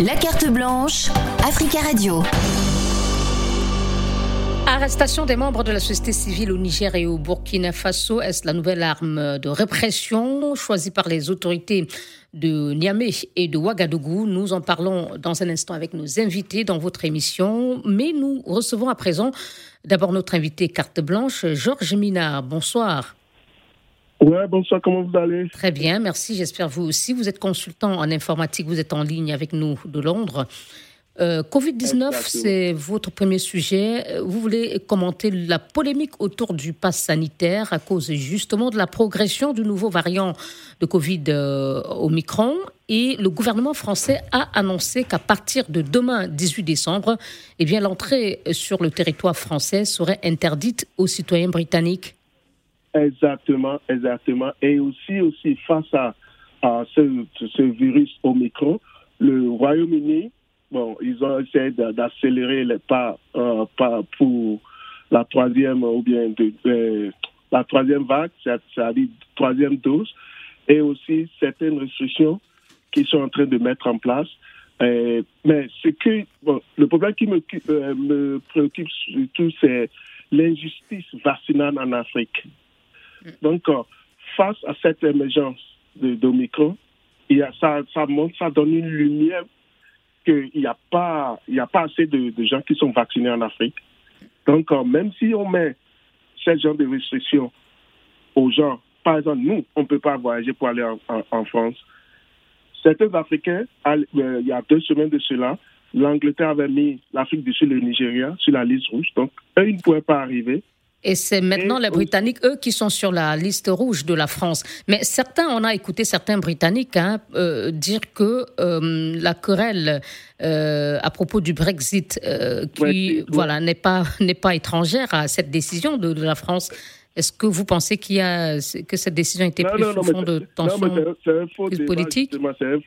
La carte blanche, Africa Radio. Arrestation des membres de la société civile au Niger et au Burkina Faso, est-ce la nouvelle arme de répression choisie par les autorités de Niamey et de Ouagadougou? Nous en parlons dans un instant avec nos invités dans votre émission, mais nous recevons à présent d'abord notre invité carte blanche, Georges Minard. Bonsoir. Ouais, bonsoir, comment vous allez? Très bien, merci, j'espère vous aussi. Vous êtes consultant en informatique, vous êtes en ligne avec nous de Londres. Euh, Covid-19, c'est votre premier sujet. Vous voulez commenter la polémique autour du pass sanitaire à cause justement de la progression du nouveau variant de Covid euh, Omicron. Et le gouvernement français a annoncé qu'à partir de demain, 18 décembre, eh bien, l'entrée sur le territoire français serait interdite aux citoyens britanniques. Exactement, exactement. Et aussi, aussi face à, ce, virus Omicron, le Royaume-Uni, bon, ils ont essayé d'accélérer les pas, euh, pas pour la troisième ou bien la troisième vague, c'est-à-dire troisième dose, et aussi certaines restrictions qu'ils sont en train de mettre en place. mais ce que le problème qui euh, me préoccupe surtout, c'est l'injustice vaccinale en Afrique. Donc, euh, face à cette émergence d'Omicron, ça, ça montre, ça donne une lumière qu'il n'y a, pas, a pas assez de, gens qui sont vaccinés en Afrique. Donc, euh, même si on met ce genre de restrictions aux gens, par exemple, nous, on ne peut pas voyager pour aller en, France. Certains Africains, euh, il y a deux semaines de cela, l'Angleterre avait mis l'Afrique du Sud et le Nigeria sur la liste rouge. Donc, eux, ils ne pouvaient pas arriver. Et c'est maintenant les Britanniques, eux, qui sont sur la liste rouge de la France. Mais certains, on a écouté certains Britanniques hein, euh, dire que euh, la querelle euh, à propos du Brexit, qui voilà n'est pas n'est pas étrangère à cette décision de, la France. Est-ce que vous pensez qu'il y a que cette décision a été prise sous fond de tension politique C'est un,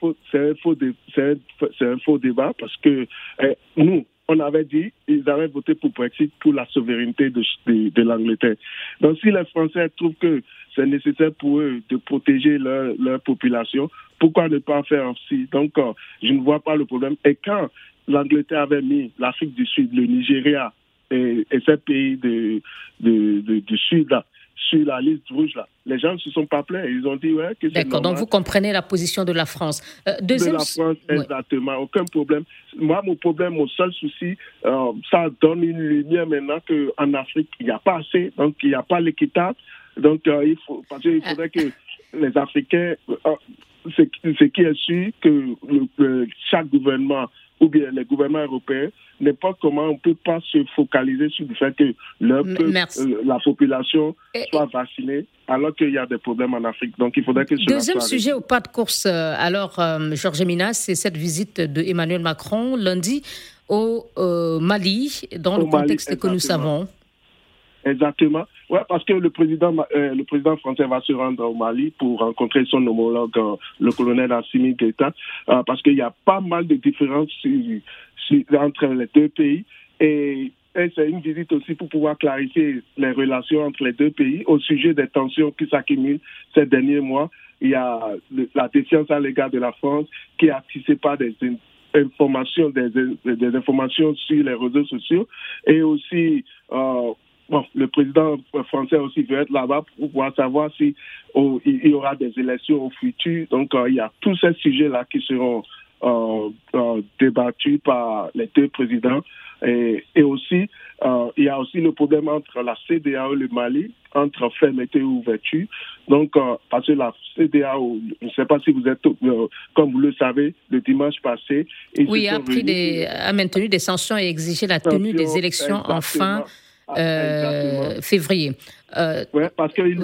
un, faux débat parce que eh, nous, on avait dit ils avaient voté pour Brexit pour la souveraineté de, l'Angleterre. Donc si les Français trouvent que c'est nécessaire pour eux de protéger leur, population, pourquoi ne pas faire aussi Donc euh, je ne vois pas le problème. Et quand l'Angleterre avait mis l'Afrique du Sud, le Nigeria et, ces pays du Sud là, sur la liste rouge là. Les gens ne se sont pas plaints. Ils ont dit ouais que D'accord. Donc vous comprenez la position de la France. Euh, deuxième... De la France, exactement. Aucun problème. Moi, mon problème, mon seul souci, euh, ça donne une lumière maintenant qu'en Afrique, il n'y a pas assez. Donc il n'y a pas l'équitable. Donc euh, il faut parce qu'il faudrait que les Africains, ce, qui est sûr que chaque gouvernement ou bien les gouvernements européens, n'importe comment, on ne peut pas se focaliser sur le fait que leur euh, la population soit vaccinée alors qu'il y a des problèmes en Afrique. Donc il faudrait que Deuxième sujet au pas de course, euh, alors, euh, Georges Minas, c'est cette visite de Emmanuel Macron lundi au Mali, dans le contexte que nous savons. Exactement. Ouais, parce que le président, euh, le président français va se rendre au Mali pour rencontrer son homologue, euh, le colonel Assimi Guetta, euh, parce qu'il y a pas mal de différences entre les deux pays. Et, c'est une visite aussi pour pouvoir clarifier les relations entre les deux pays au sujet des tensions qui s'accumulent ces derniers mois. Il y a la défiance à l'égard de la France qui est attisée par des informations, des informations sur les réseaux sociaux et aussi Bon, le président français aussi veut être là-bas pour pouvoir savoir si oh, il y aura des élections au futur. Donc, euh, il y a tous ces sujets-là qui seront euh, euh, débattus par les deux présidents. Et, et aussi, il y a aussi le problème entre la CDAO et le Mali, entre fermeté et ouverture. Donc, parce que la CDAO, je ne sais pas si vous êtes, comme vous le savez, le dimanche passé. Oui, a, pris des, a maintenu des sanctions et exigé la tenue des élections en fin ah, euh, février. Euh, oui, parce qu'ils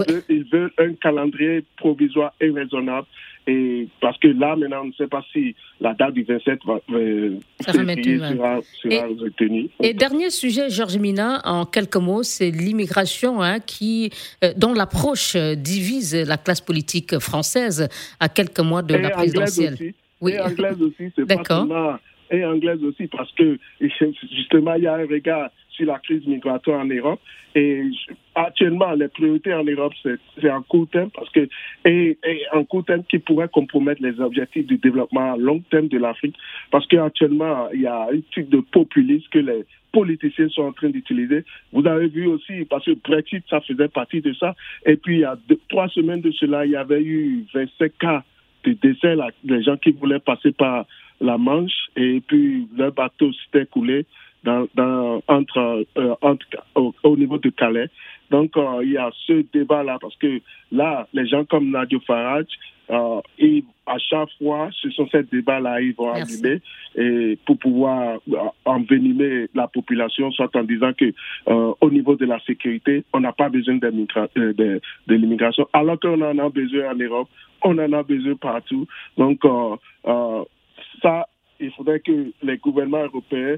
veulent, un calendrier provisoire et raisonnable. Et parce que là, maintenant, on ne sait pas si la date du 27 va, février sera, sera retenue. Et dernier sujet, Georges Mina, en quelques mots, c'est l'immigration hein, qui, euh, dont l'approche divise la classe politique française à quelques mois de la présidentielle. Aussi. Oui. Et anglaise aussi, c'est pas seulement et anglaise aussi parce que justement il y a un regard sur la crise migratoire en Europe. Et actuellement, les priorités en Europe, c'est un court terme parce que et, un court terme qui pourrait compromettre les objectifs du développement à long terme de l'Afrique, parce qu'actuellement, il y a un type de populisme que les politiciens sont en train d'utiliser. Vous avez vu aussi, parce que Brexit, ça faisait partie de ça. Et puis, il y a trois semaines de cela, il y avait eu 25 cas de décès, là, des gens qui voulaient passer par la Manche, et puis leur bateau s'était coulé dans, dans, entre, euh, entre au, niveau de Calais. Donc, euh, il y a ce débat-là, parce que là, les gens comme Nadio Farage, euh, et à chaque fois, ce sont ces débats-là, ils vont arriver et pour pouvoir envenimer la population, soit en disant que euh, au niveau de la sécurité, on n'a pas besoin de, de, de l'immigration, alors qu'on en a besoin en Europe, on en a besoin partout. Donc, ça, il faudrait que les gouvernements européens,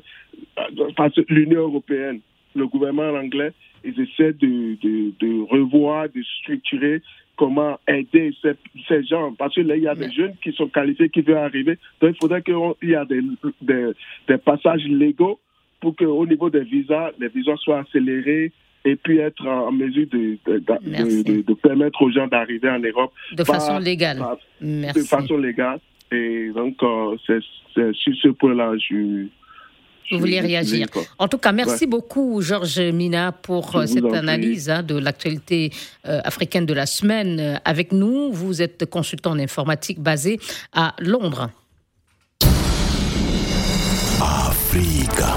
parce que l'Union européenne, le gouvernement anglais, ils essaient de, de, de, revoir, de structurer comment aider ces, ces, gens. Parce que là, il y a des jeunes qui sont qualifiés, qui veulent arriver. Donc, il faudrait qu'il y ait des, des, des, passages légaux pour qu'au niveau des visas, les visas soient accélérés et puis être en mesure de, de, de permettre aux gens d'arriver en Europe. De façon légale. Merci. De façon légale. Et donc, euh, c'est sur ce point-là, je vous vouliez réagir. En tout cas, merci beaucoup, Georges Mina, pour euh, cette analyse hein, de l'actualité euh, africaine de la semaine avec nous. Vous êtes consultant en informatique basé à Londres. Africa.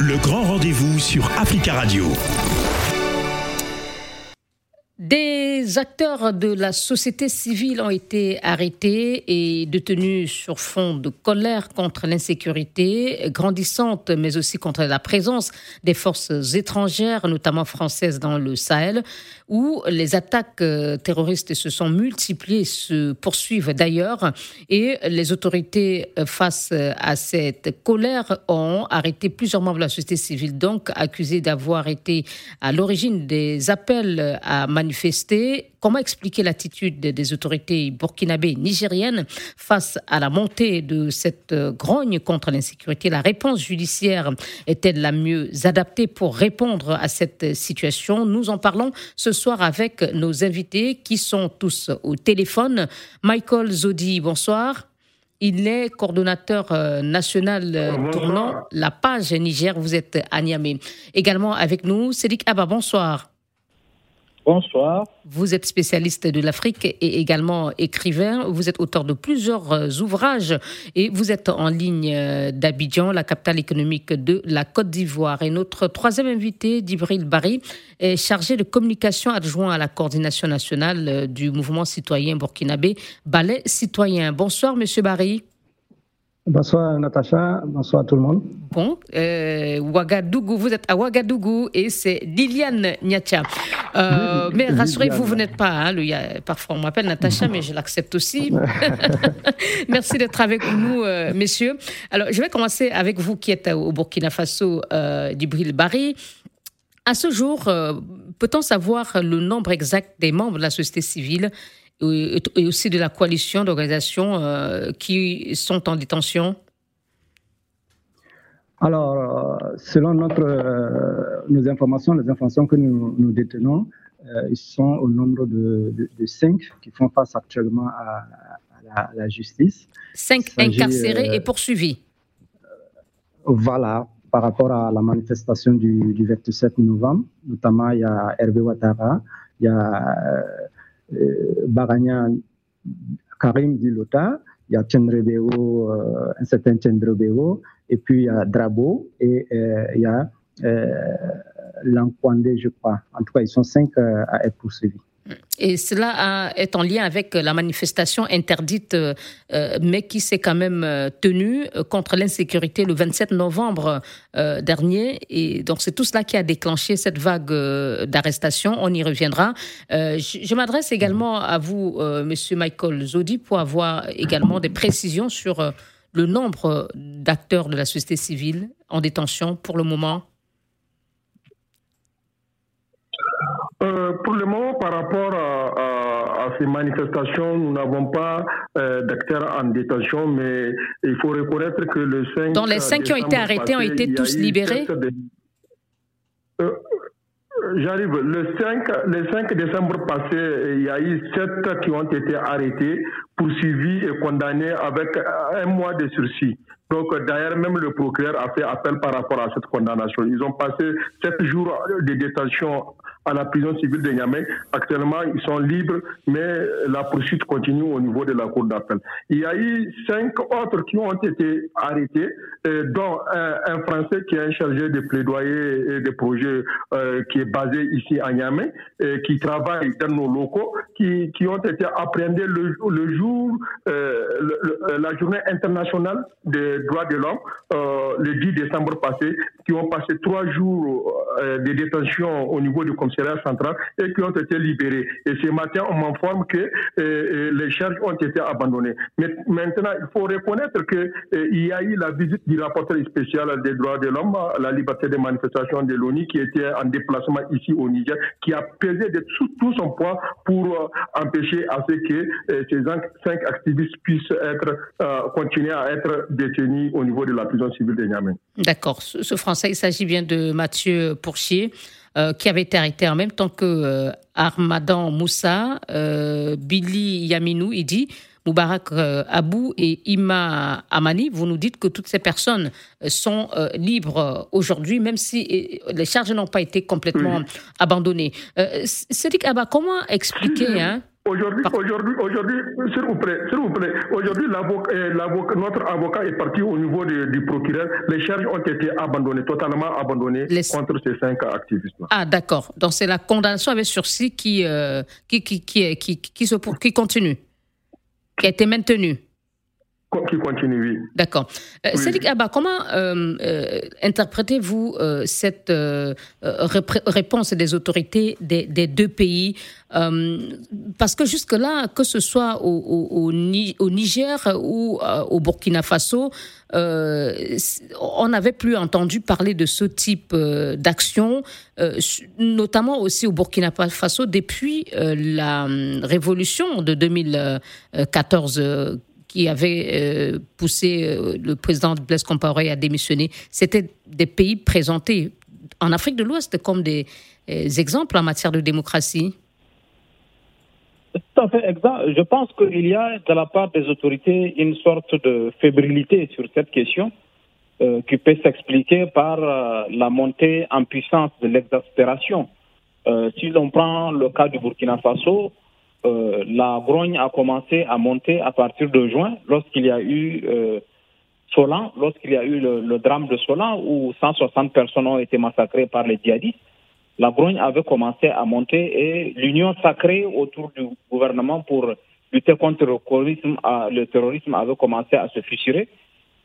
Le grand rendez-vous sur Africa Radio. Des acteurs de la société civile ont été arrêtés et détenus sur fond de colère contre l'insécurité grandissante, mais aussi contre la présence des forces étrangères, notamment françaises, dans le Sahel, où les attaques euh, terroristes se sont multipliées, se poursuivent d'ailleurs, et les autorités, euh, face à cette colère, ont arrêté plusieurs membres de la société civile, donc accusés d'avoir été à l'origine des appels à manifester Comment expliquer l'attitude des autorités burkinabées nigériennes face à la montée de cette euh, grogne contre l'insécurité? La réponse judiciaire est-elle la mieux adaptée pour répondre à cette situation? Nous en parlons ce soir avec nos invités qui sont tous au téléphone. Michael Zodi, bonsoir. Il est coordonnateur euh, national euh, tournant la page Niger. Vous êtes à Niamey. Également avec nous, Cédric Abba, bonsoir. Bonsoir. Vous êtes spécialiste de l'Afrique et également écrivain. Vous êtes auteur de plusieurs euh, ouvrages et vous êtes en ligne euh, d'Abidjan, la capitale économique de la Côte d'Ivoire. Et notre troisième invité, Dibril Barry, est chargé de communication adjoint à la coordination nationale euh, du mouvement citoyen burkinabé Ballet Citoyen. Bonsoir, Monsieur Barry. Bonsoir Natacha, bonsoir tout le monde. Bon, euh, Ouagadougou, vous êtes à Ouagadougou et c'est Liliane Niatia. Euh, mais rassurez-vous, vous n'êtes pas. Hein, le, parfois on m'appelle Natacha, mais je l'accepte aussi. Merci d'être avec nous, euh, messieurs. Alors, je vais commencer avec vous qui êtes au Burkina Faso, d'Ibril Barry. À ce jour, peut-on savoir le nombre exact des membres de la société civile et aussi de la coalition d'organisations euh, qui sont en détention? Alors, euh, selon notre, euh, nos informations, les informations que nous, nous détenons, ils sont au nombre de, de, cinq qui font face actuellement à, la, justice. Cinq incarcérés et poursuivis. Voilà, par rapport à la manifestation du, du 27 novembre, notamment il y a Hervé Ouattara, il y a euh, Baragna Karim Dilota, il y a Chendrebeo, euh, un certain Chendrebeo, et puis il y a Drabo, et euh, il y a Lankwande, je crois. En tout cas, ils sont cinq à être poursuivis. Et cela est en lien avec la manifestation interdite, euh, mais qui s'est quand même euh, tenue euh, contre l'insécurité le 27 novembre dernier. Et donc c'est tout cela qui a déclenché cette vague d'arrestations. On y reviendra. je, m'adresse également à vous, Monsieur Michael Zodi, pour avoir également des précisions sur le nombre d'acteurs de la société civile en détention pour le moment. Euh, pour le moment, par rapport à, ces manifestations, nous n'avons pas euh, d'acteurs en détention, mais il faut reconnaître que le 5. Dans les cinq qui ont été arrêtés ont été tous libérés J'arrive. Le 5, le 5 décembre passé, il y a eu sept qui ont été arrêtés, poursuivis et condamnés avec un mois de sursis. Donc, d'ailleurs, même le procureur a fait appel par rapport à cette condamnation. Ils ont passé sept jours de détention à la prison civile de Niamey. Actuellement, ils sont libres, mais la poursuite continue au niveau de la cour d'appel. Il y a eu cinq autres qui ont été arrêtés, euh, dont un, Français qui est chargé de plaidoyer et de projets euh, qui est basé ici à Niamey, et qui travaille dans nos locaux, qui, qui ont été appréhendés le, jour, euh, la journée internationale des droits de l'homme, le 10 décembre passé, qui ont passé trois jours de détention au niveau du et qui ont été libérés. Et ce matin, on m'informe que euh, euh, les charges ont été abandonnées. Mais maintenant, il faut reconnaître qu'il euh, y a eu la visite du rapporteur spécial des droits de l'homme, la liberté de manifestation de l'ONU, qui était en déplacement ici au Niger, qui a pesé de tout, son poids pour empêcher à ce que ces cinq activistes puissent être, continuer à être détenus au niveau de la prison civile de Niamey. D'accord. Ce Français, il s'agit bien de Mathieu Pourchier. Euh, qui avait été arrêté en même temps que euh, Armadan Moussa, euh, Billy Yaminou, il dit Moubarak Abou et Ima Amani, vous nous dites que toutes ces personnes sont libres aujourd'hui, même si les charges n'ont pas été complètement abandonnées. Cédric Abba, comment expliquer hein, Aujourd'hui, aujourd'hui, aujourd'hui, s'il vous plaît, s'il vous plaît, aujourd'hui, notre avocat est parti au niveau du procureur. Les charges ont été abandonnées, totalement abandonnées contre ces cinq activistes. Ah, d'accord. Donc c'est la condamnation avec sursis qui, euh, qui, qui, qui, qui, qui, se, qui continue, qui a été maintenue qui continue, oui. D'accord. Euh, Cédric Abba, comment euh, euh, interprétez-vous cette réponse des autorités des, deux pays? Parce que jusque-là, que ce soit au, au, Niger ou au Burkina Faso, on n'avait plus entendu parler de ce type d'action, notamment aussi au Burkina Faso depuis la révolution de 2014 qui avait euh, poussé euh, le président Blaise Compaoré à démissionner, c'était des pays présentés en Afrique de l'Ouest comme des euh, exemples en matière de démocratie. Tout à fait exact. Je pense qu'il y a de la part des autorités une sorte de fébrilité sur cette question qui peut s'expliquer par la montée en puissance de l'exaspération. si l'on prend le cas du Burkina Faso, euh, la grogne a commencé à monter à partir de juin, lorsqu'il y a eu euh, Solan, lorsqu'il y a eu le, drame de Solan, où 160 personnes ont été massacrées par les djihadistes. La grogne avait commencé à monter et l'union sacrée autour du gouvernement pour lutter contre le terrorisme, le terrorisme avait commencé à se fissurer.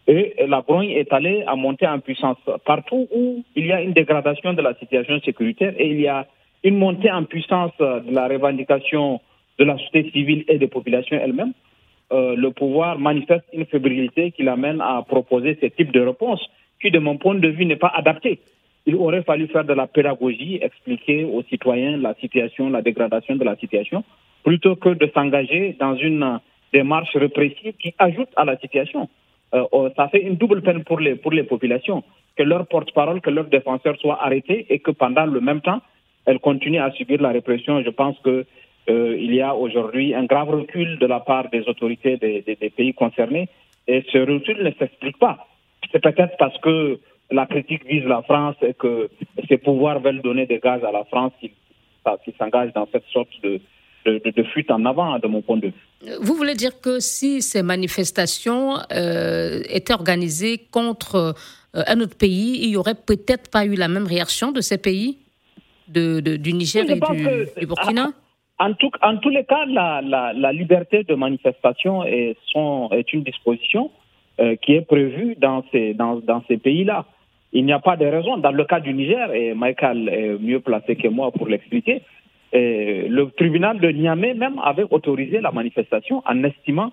Et la grogne est allée à monter en puissance partout où il y a une dégradation de la situation sécuritaire et il y a une montée en puissance de la revendication de la société civile et des populations elles-mêmes, euh, le pouvoir manifeste une fébrilité qui l'amène à proposer ce type de réponse qui, de mon point de vue, n'est pas adapté. Il aurait fallu faire de la pédagogie, expliquer aux citoyens la situation, la dégradation de la situation, plutôt que de s'engager dans une démarche répressive qui ajoute à la situation. Euh, oh, ça fait une double peine pour les, pour les populations, que leurs porte-parole, que leurs défenseurs soient arrêtés et que pendant le même temps, elles continuent à subir la répression. Je pense que euh, il y a aujourd'hui un grave recul de la part des autorités des, pays concernés et ce recul ne s'explique pas. C'est peut-être parce que la critique vise la France et que ces pouvoirs veulent donner des gaz à la France qui, s'engage dans cette sorte de, de, fuite en avant, de mon point de vue. Vous voulez dire que si ces manifestations euh, étaient organisées contre euh, un autre pays, il n'y aurait peut-être pas eu la même réaction de ces pays, de, du Niger et du, du Burkina? En, tout, en tous les cas, la, la, la liberté de manifestation est, sont, est une disposition euh, qui est prévue dans ces, dans, dans ces pays-là. Il n'y a pas de raison. Dans le cas du Niger, et Michael est mieux placé que moi pour l'expliquer, le tribunal de Niamey même avait autorisé la manifestation en estimant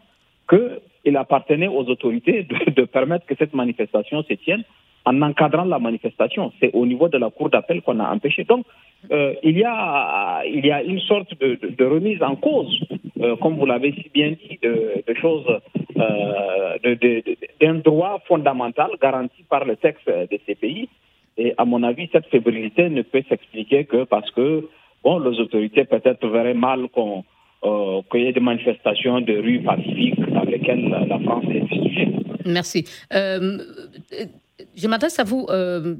qu'il appartenait aux autorités de, de, permettre que cette manifestation se tienne en encadrant la manifestation. C'est au niveau de la cour d'appel qu'on a empêché. Donc, euh, il, y a, une sorte de, remise en cause, euh, comme vous l'avez si bien dit, de, choses, euh, d'un droit fondamental garanti par le texte de ces pays. Et à mon avis, cette fébrilité ne peut s'expliquer que parce que bon, les autorités peut-être verraient mal qu'on euh, qu'il y ait des manifestations de rue pacifiques dans lesquelles la France est fustigée. Merci. Je m'adresse à vous, euh,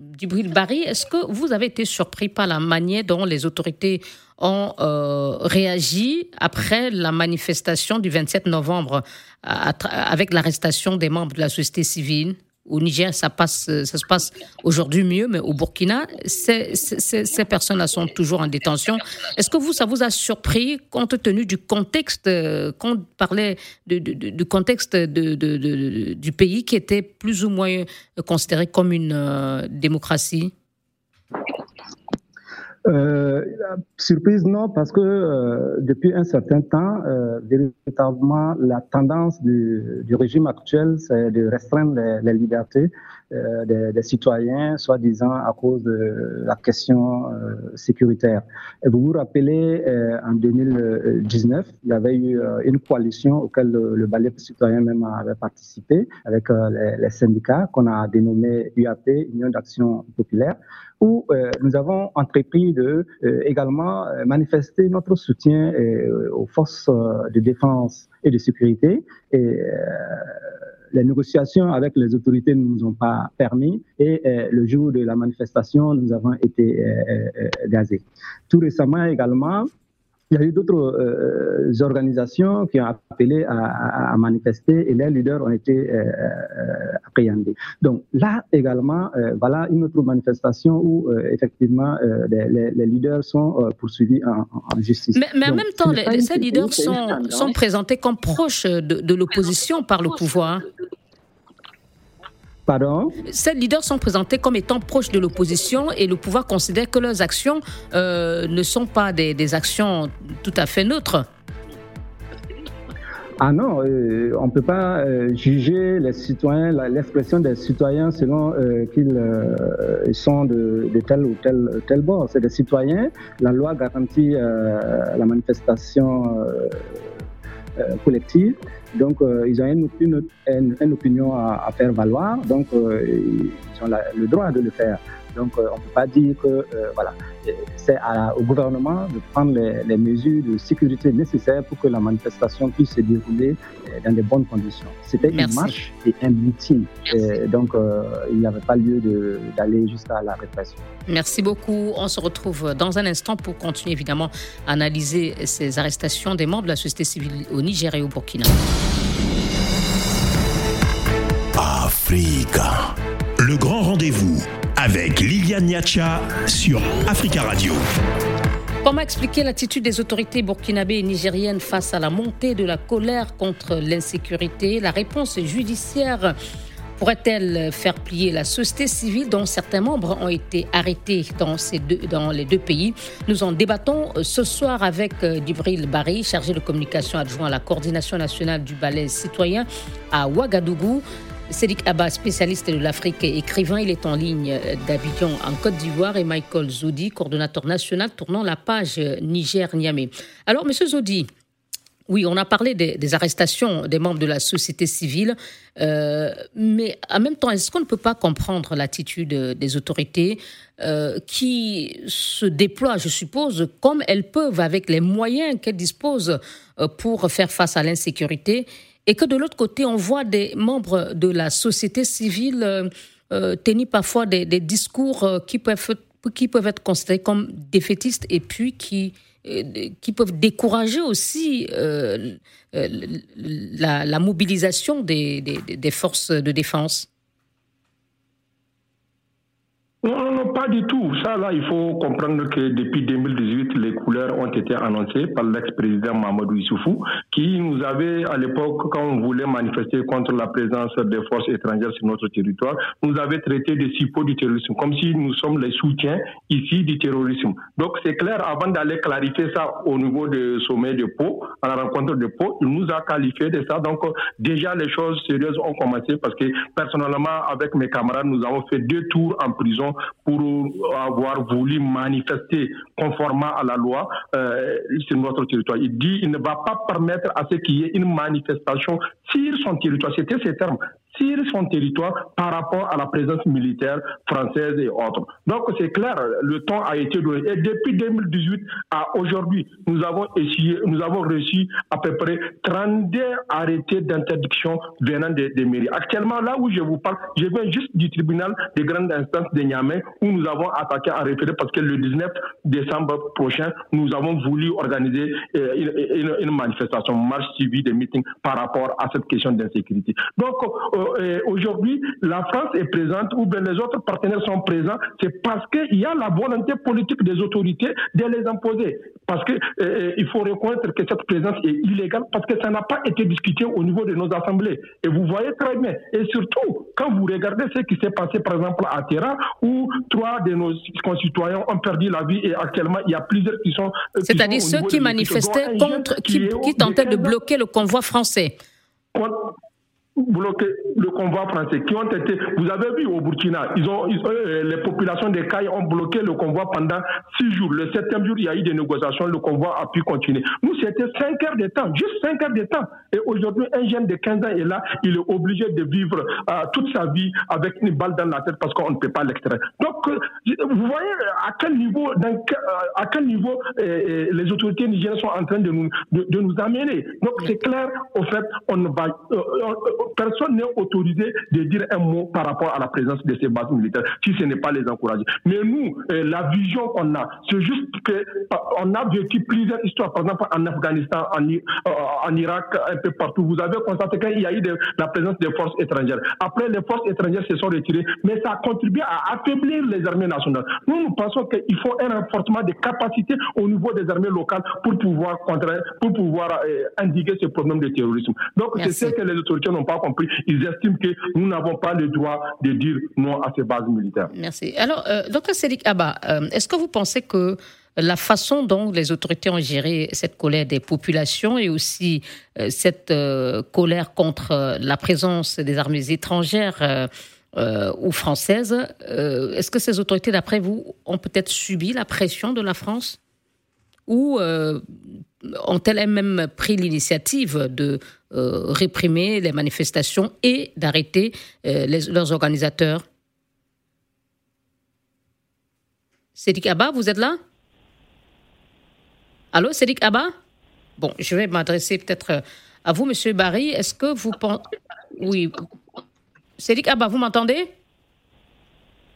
Barry. Est-ce que vous avez été surpris par la manière dont les autorités ont euh, réagi après la manifestation du 27 novembre avec l'arrestation des membres de la société civile? Au Niger, ça, passe, ça se passe aujourd'hui mieux, mais au Burkina, ces, personnes-là sont toujours en détention. Est-ce que vous, ça vous a surpris compte tenu du contexte, euh, parlait du contexte du pays qui était plus ou moins considéré comme une euh, démocratie? Euh, surprise, non, parce que euh, depuis un certain temps, euh, véritablement, la tendance du, du régime actuel, c'est de restreindre les, les libertés euh, des, citoyens, soi-disant à cause de la question euh, sécuritaire. Vous vous rappelez, en 2019, il y avait eu une coalition auquel le, le ballet citoyen même avait participé avec les, les syndicats qu'on a dénommé UAP, Union d'Action Populaire où euh, nous avons entrepris de euh, également euh, manifester notre soutien aux forces de défense et de sécurité. Et les négociations avec les autorités ne nous ont pas permis et le jour de la manifestation, nous avons été gazés. Tout récemment également, il y a eu d'autres euh, organisations qui ont appelé à, manifester et les leaders ont été euh, euh, appréhendés. Donc là également, voilà une autre manifestation où effectivement les, leaders sont poursuivis en, justice. Mais, en même temps, ces leaders sont, sont présentés comme proches de, de l'opposition par le pouvoir. Pardon? Ces leaders sont présentés comme étant proches de l'opposition et le pouvoir considère que leurs actions euh, ne sont pas des, actions tout à fait neutres. Ah non, euh, on ne peut pas euh, juger les citoyens, l'expression des citoyens selon qu'ils sont de, tel ou tel, tel bord. C'est des citoyens. La loi garantit la manifestation collective. Donc, euh, ils ont une, une, une, opinion à, à, faire valoir, donc euh, ils ont le droit de le faire. Donc, euh, on ne peut pas dire que voilà, c'est au gouvernement de prendre les, les, mesures de sécurité nécessaires pour que la manifestation puisse se dérouler dans de bonnes conditions. C'était une marche et un meeting. Et donc, il n'y avait pas lieu d'aller jusqu'à la répression. Merci beaucoup. On se retrouve dans un instant pour continuer évidemment à analyser ces arrestations des membres de la société civile au Niger et au Burkina. Africa. Le grand rendez-vous avec Liliane Niacha sur Africa Radio. Comment expliquer l'attitude des autorités burkinabées et nigériennes face à la montée de la colère contre l'insécurité? La réponse judiciaire pourrait-elle faire plier la société civile dont certains membres ont été arrêtés dans, ces deux, dans les deux pays? Nous en débattons ce soir avec euh, Dibril Barry, chargé de communication adjoint à la coordination nationale du ballet citoyen à Ouagadougou. Cédric Abba, spécialiste de l'Afrique et écrivain, il est en ligne d'Abidjan en Côte d'Ivoire et Michael Zoudi, coordonnateur national tournant la page Niger-Niamey. Alors, monsieur Zoudi, oui, on a parlé des, arrestations des membres de la société civile, euh, mais en même temps, est-ce qu'on ne peut pas comprendre l'attitude des autorités euh, qui se déploient, je suppose, comme elles peuvent avec les moyens qu'elles disposent euh, pour faire face à l'insécurité, et que de l'autre côté, on voit des membres de la société civile tenir parfois des, des discours qui peuvent, qui peuvent être considérés comme défaitistes et puis qui euh, qui peuvent décourager aussi euh, euh, la, mobilisation des, forces de défense non, non, pas du tout. Ça, là, il faut comprendre que depuis 2018, les couleurs ont été annoncées par l'ex-président Mamadou Issoufou, qui nous avait, à l'époque, quand on voulait manifester contre la présence des forces étrangères sur notre territoire, nous avait traité de cipots du terrorisme, comme si nous sommes les soutiens ici du terrorisme. Donc, c'est clair, avant d'aller clarifier ça au niveau du sommet de Pau, à la rencontre de Pau, il nous a qualifié de ça. Donc, déjà, les choses sérieuses ont commencé parce que, personnellement, avec mes camarades, nous avons fait deux tours en prison pour avoir voulu manifester conformément à la loi euh, sur notre territoire. Il dit qu'il ne va pas permettre à ce qu'il y ait une manifestation sur son territoire. C'était ces termes sur son territoire par rapport à la présence militaire française et autres. Donc c'est clair, le temps a été donné. Et depuis 2018 à aujourd'hui, nous avons essayé, nous avons reçu à peu près 32 arrêtés d'interdiction venant des, mairies. Actuellement, là où je vous parle, je viens juste du tribunal de grande instance de Niamey où nous avons attaqué en référé parce que le 19 décembre prochain, nous avons voulu organiser euh, une, une, manifestation, une marche suivie de meetings par rapport à cette question d'insécurité. Donc euh, aujourd'hui, la France est présente ou bien les autres partenaires sont présents, c'est parce qu'il y a la volonté politique des autorités de les imposer. Parce qu'il euh, faut reconnaître que cette présence est illégale parce que ça n'a pas été discuté au niveau de nos assemblées. Et vous voyez très bien. Et surtout, quand vous regardez ce qui s'est passé, par exemple, à Terra, où trois de nos concitoyens ont perdu la vie et actuellement, il y a plusieurs qui sont. Euh, C'est-à-dire ceux qui manifestaient contre, qui, qui tentaient de bloquer le convoi français bloqué le convoi français qui ont été vous avez vu au Burkina ils ont euh, les populations des Cailles ont bloqué le convoi pendant six jours. Le septième jour il y a eu des négociations le convoi a pu continuer. Nous c'était cinq heures de temps juste cinq heures de temps. Et aujourd'hui un jeune de 15 ans est là il est obligé de vivre euh, toute sa vie avec une balle dans la tête parce qu'on ne peut pas l'extraire. Donc euh, vous voyez à quel niveau à quel niveau les autorités nigériennes sont en train de nous de, nous amener. Donc c'est clair au fait on va personne n'est autorisé de dire un mot par rapport à la présence de ces bases militaires si ce n'est pas les encourager. Mais nous, euh, la vision qu'on a, c'est juste qu'on a vécu plusieurs histoires, par exemple en Afghanistan, en, euh, en Irak, un peu partout. Vous avez constaté qu'il y a eu de, la présence des forces étrangères. Après, les forces étrangères se sont retirées, mais ça a contribué à affaiblir les armées nationales. Nous, nous pensons qu'il faut un renforcement des capacités au niveau des armées locales pour pouvoir, pour pouvoir euh, indiquer ce problème de terrorisme. Donc, c'est ce que les autorités n'ont pas Ils estiment que nous n'avons pas le droit de dire non à ces bases militaires. Merci. Alors, euh, docteur Sédik Abba, euh, est-ce que vous pensez que la façon dont les autorités ont géré cette colère des populations et aussi euh, cette colère contre la présence des armées étrangères ou françaises, est-ce que ces autorités, d'après vous, ont peut-être subi la pression de la France? Ou ont-elles même pris l'initiative de euh, réprimer les manifestations et d'arrêter euh, leurs organisateurs? Sédik Abba, vous êtes là? Allô, Sédik Abba? Bon, je vais m'adresser peut-être euh, à vous, Monsieur Barry. Est-ce que vous pensez... Oui. Sédik Abba, vous m'entendez?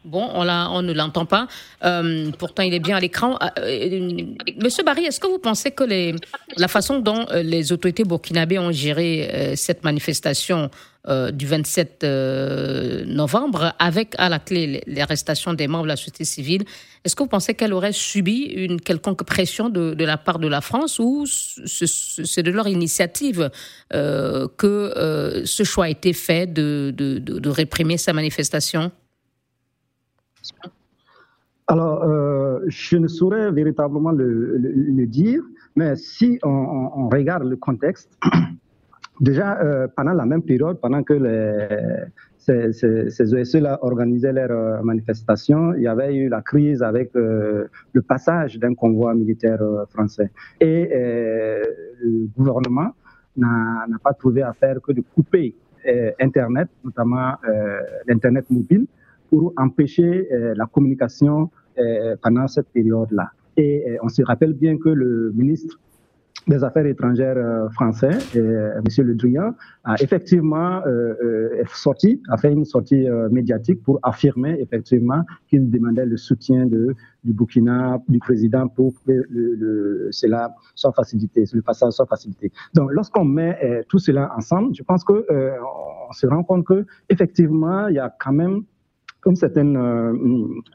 Bon, on, ne l'entend pas. Euh, pourtant, il est bien à l'écran. Euh, euh, Monsieur Barry, est-ce que vous pensez que la façon dont les autorités burkinabées ont géré cette manifestation du 27 novembre, avec à la clé l'arrestation des membres de la société civile, est-ce que vous pensez qu'elle aurait subi une quelconque pression de, la part de la France ou c'est de leur initiative que ce choix a été fait de réprimer sa manifestation? Alors, euh, je ne saurais véritablement le, dire, mais si on, regarde le contexte, déjà euh, pendant la même période, pendant que ces, ces, OSE-là organisaient leurs euh, manifestations, il y avait eu la crise avec le passage d'un convoi militaire français. Et le gouvernement n'a pas trouvé à faire que de couper Internet, notamment l'Internet mobile, pour empêcher euh, la communication euh, pendant cette période-là. Et euh, on se rappelle bien que le ministre des Affaires étrangères français, M. Le Drian, a effectivement sorti, a fait une sortie médiatique pour affirmer effectivement qu'il demandait le soutien du Burkina, du président pour que cela soit facilité, le passage soit facilité. Donc, lorsqu'on met tout cela ensemble, je pense que on se rend compte que effectivement, il y a quand même une certaine, euh,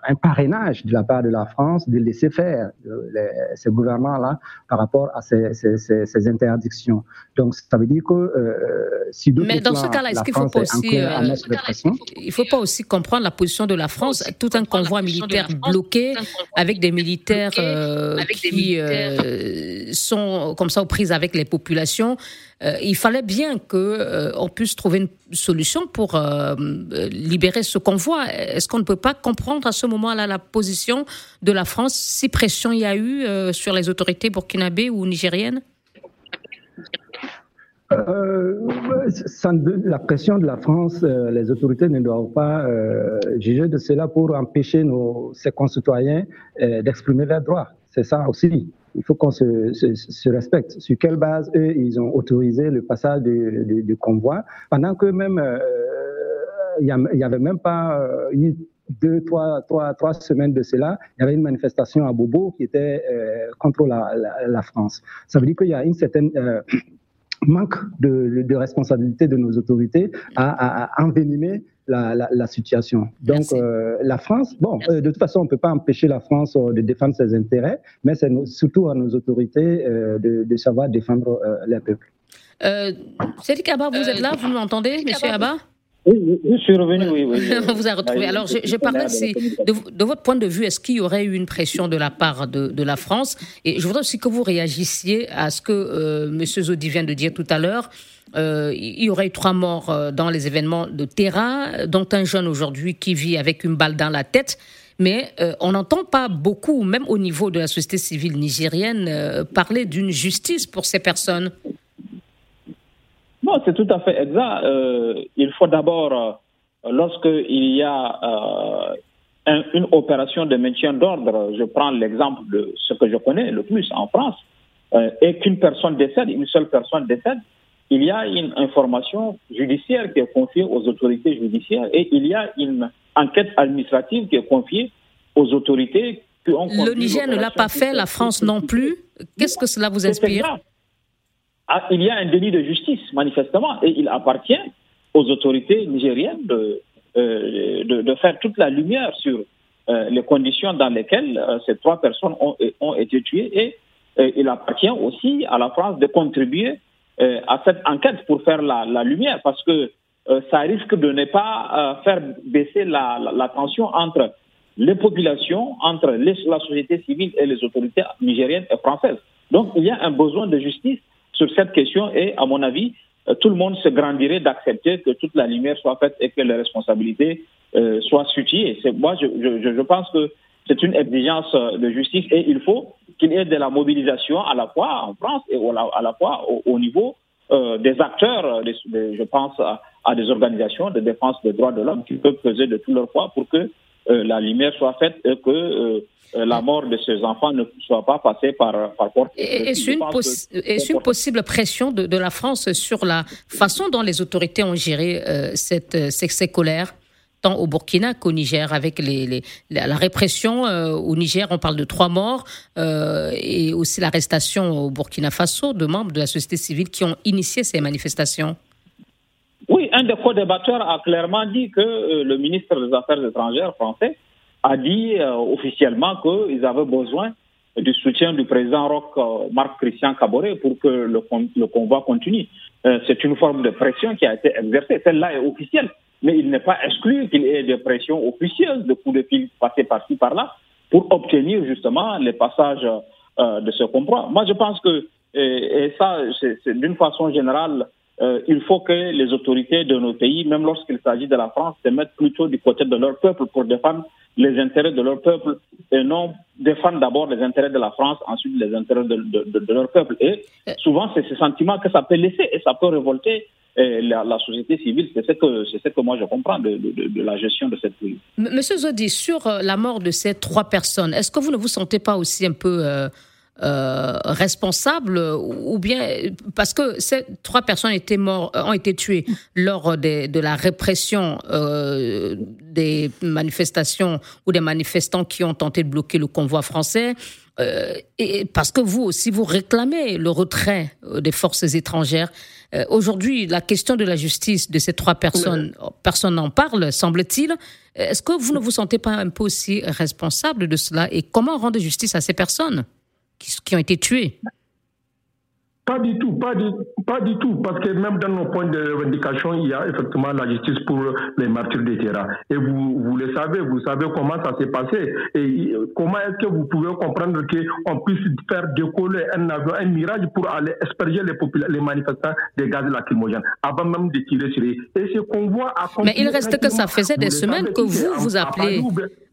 un parrainage de la part de la France de laisser faire euh, ces gouvernements-là par rapport à ces, ces, interdictions. Donc, ça veut dire que euh, si Mais dans ce cas-là, est-ce qu'il ne faut pas aussi, il faut pas aussi comprendre la position de la France, tout un convoi militaire bloqué avec des militaires qui sont comme ça aux prises avec les populations. Il fallait bien que on puisse trouver une solution pour libérer ce convoi. Est-ce qu'on ne peut pas comprendre à ce moment-là la position de la France? Si pression il y a eu euh, sur les autorités burkinabées ou nigériennes? Euh, la pression de la France, euh, les autorités ne doivent pas euh, juger de cela pour empêcher nos, concitoyens d'exprimer leurs droits. C'est ça aussi. Il faut qu'on se, respecte. Sur quelle base, eux, ils ont autorisé le passage du, convoi, pendant que même, il n'y avait même pas eu deux, trois, trois, trois semaines de cela, il y avait une manifestation à Bobo qui était contre la, la, France. Ça veut dire qu'il y a une certaine manque de, de, responsabilité de nos autorités à, à, envenimer la, la, la, situation. Donc euh, la France, bon, euh, de toute façon, on ne peut pas empêcher la France euh, de défendre ses intérêts, mais c'est surtout à nos autorités de, de, savoir défendre les peuples. Euh, Cédric Abba, vous êtes là, vous m'entendez, monsieur Abba? Oui, je suis revenu, oui. oui. On vous a retrouvé. Alors, je, je parlais de, de, votre point de vue, est-ce qu'il y aurait eu une pression de la part de, de, la France? Et je voudrais aussi que vous réagissiez à ce que euh, M. Zodi vient de dire tout à l'heure. Euh, il y aurait eu trois morts euh, dans les événements de Terra, dont un jeune aujourd'hui qui vit avec une balle dans la tête. Mais euh, on n'entend pas beaucoup, même au niveau de la société civile nigérienne, parler d'une justice pour ces personnes. Non, c'est tout à fait exact. Euh, il faut d'abord, euh, lorsqu'il y a euh, un, une opération de maintien d'ordre, je prends l'exemple de ce que je connais le plus en France, et qu'une personne décède, une seule personne décède, il y a une information judiciaire qui est confiée aux autorités judiciaires et il y a une enquête administrative qui est confiée aux autorités qui ont... Le Niger ne l'a pas fait, la France non plus. Qu'est-ce que cela vous inspire il y a un délit de justice, manifestement, et il appartient aux autorités nigériennes de, euh, faire toute la lumière sur euh, les conditions dans lesquelles euh, ces trois personnes ont, été tuées et il appartient aussi à la France de contribuer à cette enquête pour faire la, lumière parce que ça risque de ne pas faire baisser la, tension entre les populations, entre la société civile et les autorités nigériennes et françaises. Donc il y a un besoin de justice sur cette question et, à mon avis, euh, tout le monde se grandirait d'accepter que toute la lumière soit faite et que les responsabilités euh, soient situées. Moi, je, je, je, pense que c'est une exigence euh, de justice et il faut qu'il y ait de la mobilisation à la fois en France et à la fois au, au niveau euh, des acteurs, des, des, je pense à, à, des organisations de défense des droits de l'homme qui peuvent peser de tout leur poids pour que la lumière soit faite et que euh, euh, la mort de ces enfants ne soit pas passée par, par porte. Est-ce une, une, possible pression de, de, la France sur la façon dont les autorités ont géré euh, cette, ces, ces, colères tant au Burkina qu'au Niger, avec les, les, la répression euh, au Niger, on parle de trois morts, et aussi l'arrestation au Burkina Faso de membres de la société civile qui ont initié ces manifestations? Oui, un des co-débatteurs a clairement dit que le ministre des Affaires étrangères français a dit euh, officiellement qu'ils avaient besoin du soutien du président Roch euh, Marc-Christian Caboret pour que le, le convoi continue. Euh, c'est une forme de pression qui a été exercée. Celle-là est officielle, mais il n'est pas exclu qu'il y ait des pressions officieuses de coups de fil passés par-ci, par-là, pour obtenir justement les passages euh, de ce convoi. Moi, je pense que, et, et ça, c'est d'une façon générale, euh, il faut que les autorités de nos pays, même lorsqu'il s'agit de la France, se mettent plutôt du côté de leur peuple pour défendre les intérêts de leur peuple et non défendre d'abord les intérêts de la France, ensuite les intérêts de, de, de leur peuple. Et euh. souvent, c'est ce sentiment que ça peut laisser et ça peut révolter euh, la, la, société civile. C'est ce, que, ce que moi je comprends de, de la gestion de cette crise. Monsieur Zodi, sur la mort de ces trois personnes, est-ce que vous ne vous sentez pas aussi un peu... Euh euh, responsables ou bien parce que ces trois personnes étaient morts, euh, ont été tuées lors de, de la répression euh, des manifestations ou des manifestants qui ont tenté de bloquer le convoi français. Euh, et parce que vous aussi, vous réclamez le retrait des forces étrangères. Euh, Aujourd'hui, la question de la justice de ces trois personnes, personne n'en parle, semble-t-il. Est-ce que vous ne vous sentez pas un peu aussi responsable de cela? Et comment rendre justice à ces personnes? Qui, qui ont été tués pas du tout, pas du, pas du tout, parce que même dans nos points de revendication, il y a effectivement la justice pour les martyrs de terrain. Et vous, vous le savez, vous savez comment ça s'est passé. Et comment est-ce que vous pouvez comprendre qu'on puisse faire décoller un avion, un mirage pour aller asperger les, les manifestants des gaz lacrymogènes, avant même de tirer sur eux. Et ce convoi a Mais il reste que ça faisait des semaines que vous vous appelez.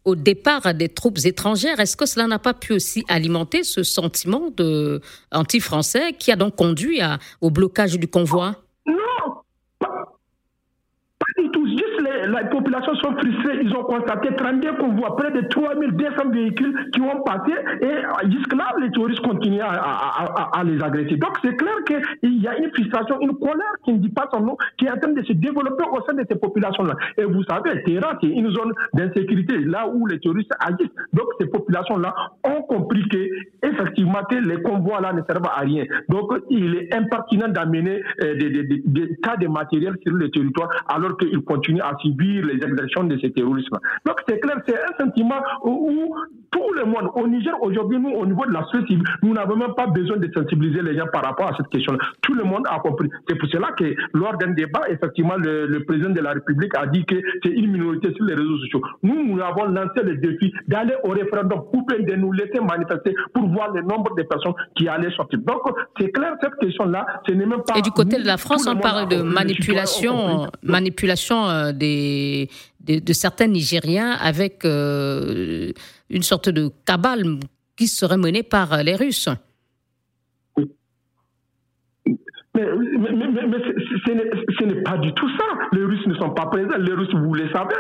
Au départ des troupes étrangères. Est-ce que cela n'a pas pu aussi alimenter ce sentiment de anti-français qui a donc conduit au blocage du convoi? Les populations sont frustrées. Ils ont constaté 32 convois, près de 3200 véhicules qui ont passé et jusque-là, les touristes continuent à, les agresser. Donc, c'est clair qu'il y a une frustration, une colère qui ne dit pas son nom, qui est en train de se développer au sein de ces populations-là. Et vous savez, Terra, c'est une zone d'insécurité, là où les touristes agissent. Donc, ces populations-là ont compris que, effectivement, les convois-là ne servent à rien. Donc, il est impertinent d'amener euh, des, tas de matériel sur le territoire alors qu'ils continuent à subir les exactions de ce terrorisme. Donc c'est clair, c'est un sentiment où, tout le monde, au Niger aujourd'hui, nous, au niveau de la société nous n'avons même pas besoin de sensibiliser les gens par rapport à cette question-là. Tout le monde a compris. C'est pour cela que lors d'un débat, effectivement, le, président de la République a dit que c'est une minorité sur les réseaux sociaux. Nous, nous avons lancé le défi d'aller au référendum pour de nous laisser manifester pour voir le nombre de personnes qui allaient sortir. Donc, c'est clair, cette question-là, ce n'est même pas... Et du côté de la France, on parle de manipulation, manipulation euh, de, certains Nigériens avec euh, une sorte de cabale qui serait menée par les Russes. Mais, ce n'est pas du tout ça. Les Russes ne sont pas présents. Les Russes, vous le savez,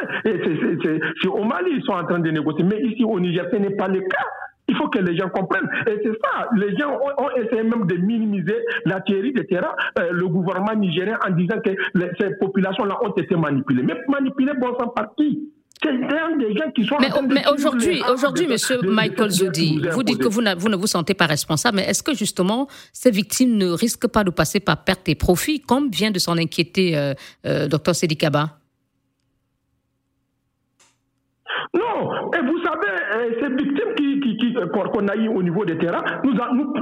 c'est au Mali, ils sont en train de négocier. Mais ici au Niger, ce n'est pas le cas. Il faut que les gens comprennent. Et c'est ça. Les gens ont, essayé même de minimiser la théorie de terrain, euh, le gouvernement nigérien, en disant que ces populations-là ont été manipulées. Mais manipulées, bon sang, par qui? Des gens qui sont mais, mais aujourd'hui, aujourd'hui, Monsieur Michael Zodi, vous dites que vous, vous, ne vous sentez pas responsable, mais est-ce que justement ces victimes ne risquent pas de passer par perte et profit, comme vient de s'en inquiéter euh, euh, Dr Sedikaba Non, et euh, ces victimes qui, qui, qui, qu'on a eu au niveau des terrains, nous,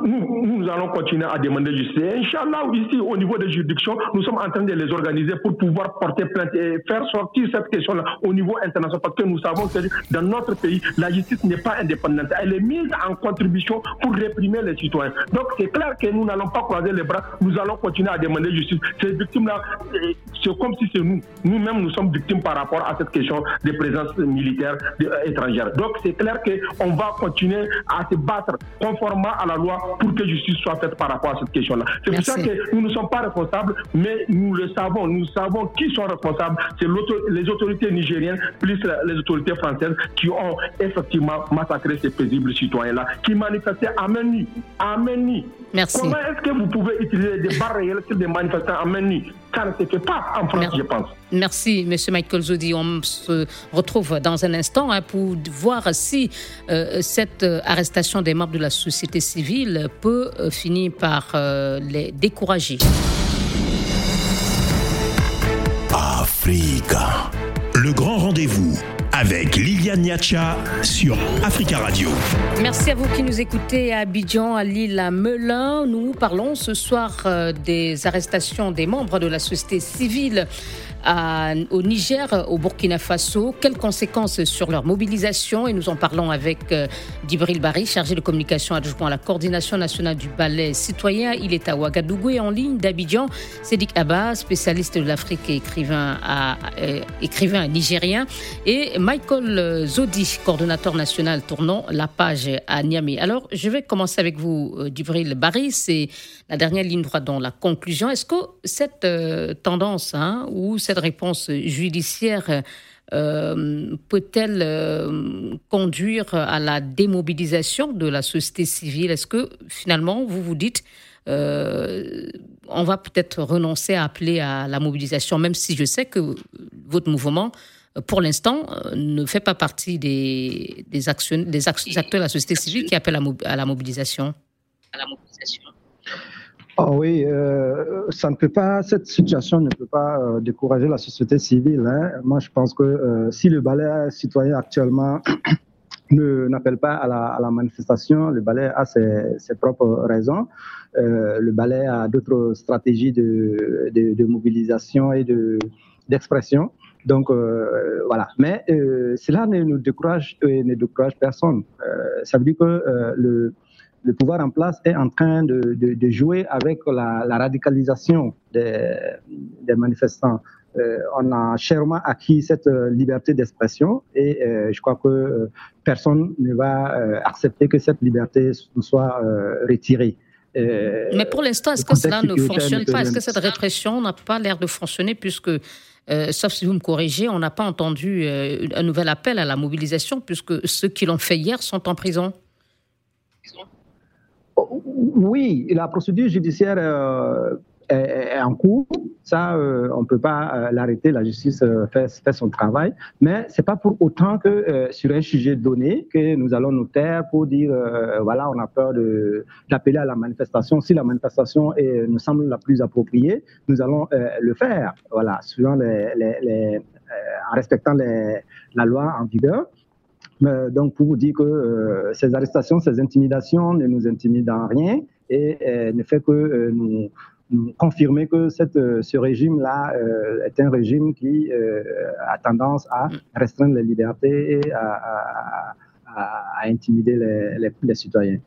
nous, nous, allons continuer à demander justice. Inch'Allah, ici, au niveau des juridictions, nous sommes en train de les organiser pour pouvoir porter plainte et faire sortir cette question-là au niveau international parce que nous savons que dans notre pays, la justice n'est pas indépendante. Elle est mise en contribution pour réprimer les citoyens. Donc, c'est clair que nous n'allons pas croiser les bras. Nous allons continuer à demander justice. Ces victimes-là, euh, c'est comme si c'est nous. Nous-mêmes, nous sommes victimes par rapport à cette question de présence militaire euh, étrangère. Donc c'est clair qu'on va continuer à se battre conformément à la loi pour que justice soit faite par rapport à cette question-là. C'est pour ça que nous ne sommes pas responsables, mais nous le savons. Nous savons qui sont responsables. C'est les autorités nigériennes plus les autorités françaises qui ont effectivement massacré ces paisibles citoyens-là, qui manifestaient à main nue. À main nue. Merci. Comment est-ce que vous pouvez utiliser des barres réelles sur des manifestants à main nue? Ça ne se fait pas en France, je pense. Merci, M. Michael Zodi. On se retrouve dans un instant hein, pour voir si euh, cette euh, arrestation des membres de la société civile peut euh, finir par les décourager. Africa. Le grand rendez-vous avec Liliane Niacha sur Africa Radio. Merci à vous qui nous écoutez à Abidjan, à Lille, à Melun. Nous parlons ce soir des arrestations des membres de la société civile au Niger, au Burkina Faso. Quelles conséquences sur leur mobilisation? Et nous en parlons avec euh, Dibril Barry, chargé de communication adjoint à la coordination nationale du ballet citoyen. Il est à Ouagadougou et en ligne d'Abidjan. Sédik Abba, spécialiste de l'Afrique et écrivain, à, euh, nigérien. Et Michael Zodi, coordonnateur national tournant la page à Niamey. Alors, je vais commencer avec vous, euh, Dibril Barry. C'est la dernière ligne droite dans la conclusion. Est-ce que cette tendance hein, ou cette réponse judiciaire euh, peut-elle euh, conduire à la démobilisation de la société civile? Est-ce que finalement, vous vous dites, euh, on va peut-être renoncer à appeler à la mobilisation, même si je sais que votre mouvement, pour l'instant, ne fait pas partie des, des, acteurs de la société civile qui appellent la. À la mobilisation. Oh oui, euh, ça ne peut pas, cette situation ne peut pas euh, décourager la société civile. Hein. Moi, je pense que euh, si le ballet citoyen actuellement n'appelle pas à la, à la, manifestation, le ballet a ses, ses propres raisons. Euh, le ballet a d'autres stratégies de, de, de, mobilisation et de d'expression. Donc euh, voilà. Mais cela ne nous décourage, ne décourage personne. ça veut dire que le le pouvoir en place est en train de, de, de jouer avec la, la radicalisation des, des, manifestants. on a chèrement acquis cette liberté d'expression et je crois que personne ne va accepter que cette liberté soit retirée. Mais pour l'instant, est-ce que cela ne fonctionne pas? Est-ce que cette répression n'a pas l'air de fonctionner puisque, sauf si vous me corrigez, on n'a pas entendu un nouvel appel à la mobilisation puisque ceux qui l'ont fait hier sont en prison? Oui, la procédure judiciaire euh, est, en cours. Ça, euh, on ne peut pas euh, l'arrêter. La justice fait, son travail. Mais ce n'est pas pour autant que sur un sujet donné, que nous allons nous taire pour dire, voilà, on a peur d'appeler à la manifestation. Si la manifestation est, nous semble la plus appropriée, nous allons le faire. Voilà, en respectant la loi en vigueur. Donc, pour vous dire que euh, ces arrestations, ces intimidations ne nous intimident en rien et euh, ne fait que euh, nous, confirmer que cette, ce régime-là est un régime qui a tendance à restreindre les libertés et à, intimider les, les, citoyens.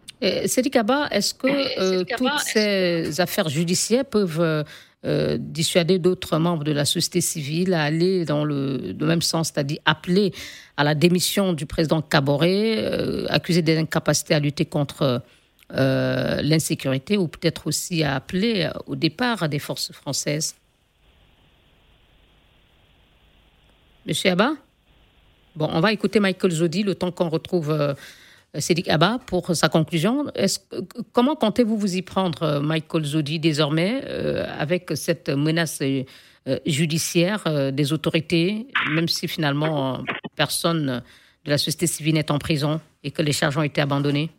Cédric Abba, est-ce que toutes ces affaires judiciaires peuvent euh, dissuader d'autres membres de la société civile à aller dans le, même sens, c'est-à-dire appeler à la démission du président Caboret, euh, accusé d'incapacité à lutter contre euh, l'insécurité, ou peut-être aussi à appeler au départ des forces françaises. Monsieur Abba? Bon, on va écouter Michael Zodi le temps qu'on retrouve Cédric Abba pour sa conclusion. comment comptez-vous vous y prendre, euh, Michael Zodi, désormais, euh, avec cette menace euh, judiciaire des autorités, même si finalement personne de la société civile n'est en prison et que les charges ont été abandonnées?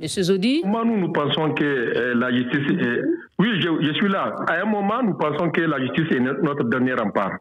Monsieur Zodi? Nous, pensons que la justice. Oui, je, je, suis là. À un moment, nous pensons que la justice est notre dernier rempart.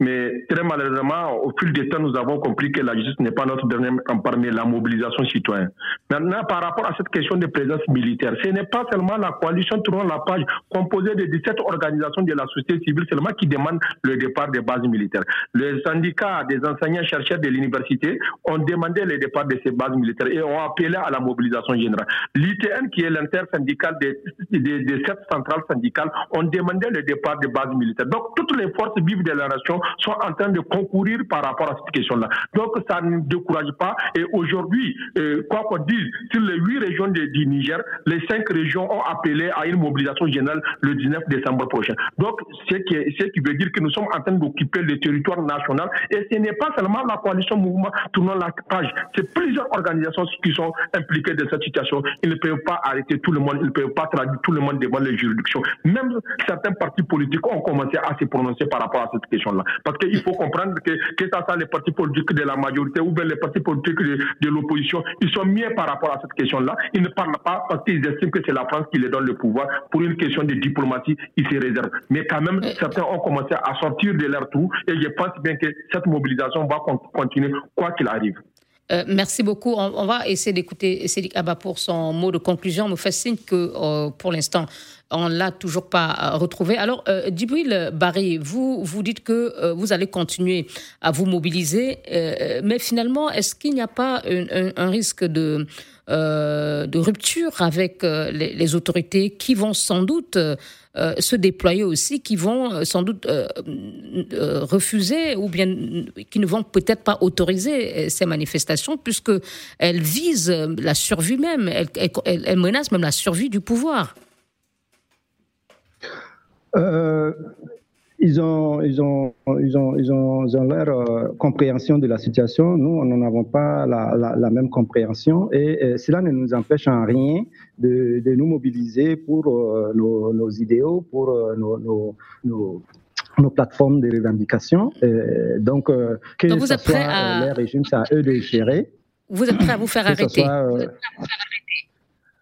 Mais très malheureusement, au fil du temps, nous avons compris que la justice n'est pas notre dernier campagne, mais la mobilisation citoyenne. Maintenant, par rapport à cette question de présence militaire, ce n'est pas seulement la coalition tournant la page composée de 17 organisations de la société civile seulement qui demandent le départ des bases militaires. Les syndicats des enseignants-chercheurs de l'université ont demandé le départ de ces bases militaires et ont appelé à la mobilisation générale. L'ITN, qui est l'intersyndicale des, des, des sept centrales syndicales, ont demandé le départ des bases militaires. Donc, toutes les forces vives de la nation sont en train de concourir par rapport à cette question-là. Donc ça ne décourage pas. Et aujourd'hui, euh, quoi qu'on dise, sur les huit régions du Niger, les cinq régions ont appelé à une mobilisation générale le 19 décembre prochain. Donc ce qui, ce qui veut dire que nous sommes en train d'occuper le territoire national. Et ce n'est pas seulement la coalition mouvement tournant la page. C'est plusieurs organisations qui sont impliquées dans cette situation. Ils ne peuvent pas arrêter tout le monde, ils ne peuvent pas traduire tout le monde devant les juridictions. Même certains partis politiques ont commencé à se prononcer par rapport à cette question-là. Parce qu'il faut comprendre que, que ça soit les partis politiques de la majorité ou bien les partis politiques de, l'opposition, ils sont mieux par rapport à cette question-là. Ils ne parlent pas parce qu'ils estiment que c'est la France qui les donne le pouvoir. Pour une question de diplomatie, ils se réservent. Mais quand même, certains ont commencé à sortir de leur trou et je pense bien que cette mobilisation va continuer quoi qu'il arrive. Euh, merci beaucoup. On, va essayer d'écouter Cédric Abba pour son mot de conclusion. On me fait signe que euh, pour l'instant, on ne l'a toujours pas euh, retrouvé. Alors, euh, Barry, vous, vous dites que vous allez continuer à vous mobiliser, mais finalement, est-ce qu'il n'y a pas un, risque de rupture avec les, autorités qui vont sans doute euh, se déployer aussi, qui vont euh, sans doute euh, refuser ou bien qui ne vont peut-être pas autoriser ces manifestations puisque elles visent la survie même, elles, elles menacent même la survie du pouvoir ils ont, ils ont, ils ont, ils ont, ils ont leur euh, compréhension de la situation. Nous, nous n'en avons pas la, la, la, même compréhension et, cela ne nous empêche en rien de, de nous mobiliser pour euh, nos, nos, idéaux, pour euh, nos, nos, nos, plateformes de revendication. donc, que donc vous êtes prêt à... les régimes, c'est à eux de gérer. Vous êtes prêt à vous faire arrêter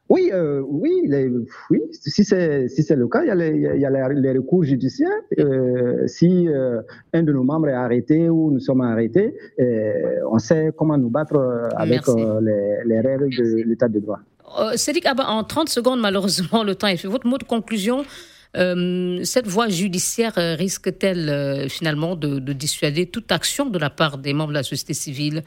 oui, euh, oui, oui, si c'est si c'est le cas, il y a les, il y a les, recours judiciaires. Euh, si euh, un de nos membres est arrêté ou nous sommes arrêtés, on sait comment nous battre avec les, règles de l'état de droit. Cédric en 30 secondes, malheureusement, le temps est fait. Votre mot de conclusion cette voie judiciaire risque-t-elle finalement de, dissuader toute action de la part des membres de la société civile?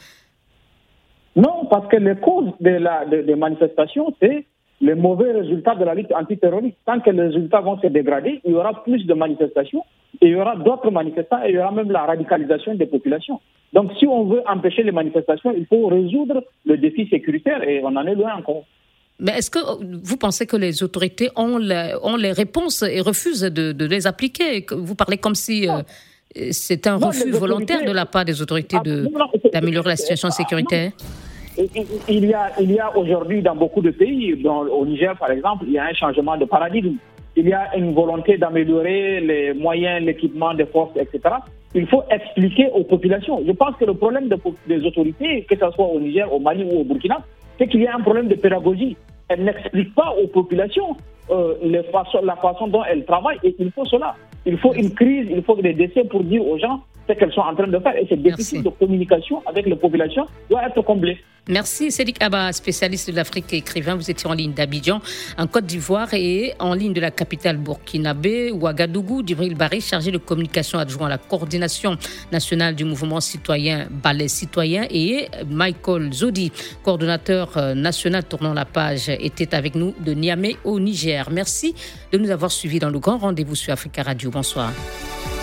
Non, parce que les causes de la, des manifestations, c'est les mauvais résultats de la lutte antiterroriste. Tant que les résultats vont se dégrader, il y aura plus de manifestations, et il y aura d'autres manifestants, et il y aura même la radicalisation des populations. Donc si on veut empêcher les manifestations, il faut résoudre le défi sécuritaire, et on en est loin encore. Mais est-ce que vous pensez que les autorités ont, ont les réponses et refusent de, les appliquer? Vous parlez comme si euh, c'est un refus volontaire de la part des autorités ah, d'améliorer la situation sécuritaire il y a, il y a aujourd'hui dans beaucoup de pays, au Niger par exemple, il y a un changement de paradigme. Il y a une volonté d'améliorer les moyens, l'équipement des forces, etc. Il faut expliquer aux populations. Je pense que le problème des autorités, que ce soit au Niger, au Mali ou au Burkina, c'est qu'il y a un problème de pédagogie. Elles n'expliquent pas aux populations euh, la façon dont elles travaillent et il faut cela. Il faut une crise, il faut des décès pour dire aux gens ce qu'elles sont en train de faire. Et ce déficit de communication avec les populations doit être comblé. Merci Cédric Abba, spécialiste de l'Afrique et écrivain. Vous étiez en ligne d'Abidjan, en Côte d'Ivoire et en ligne de la capitale burkinabé, Ouagadougou. Djibril Barry, chargé de communication adjoint à la coordination nationale du mouvement citoyen Ballet Citoyen et Michael Zodi, coordonnateur euh, national tournant la page, était avec nous de Niamey au Niger. Merci de nous avoir suivis dans le grand rendez-vous sur Africa Radio. Bonsoir.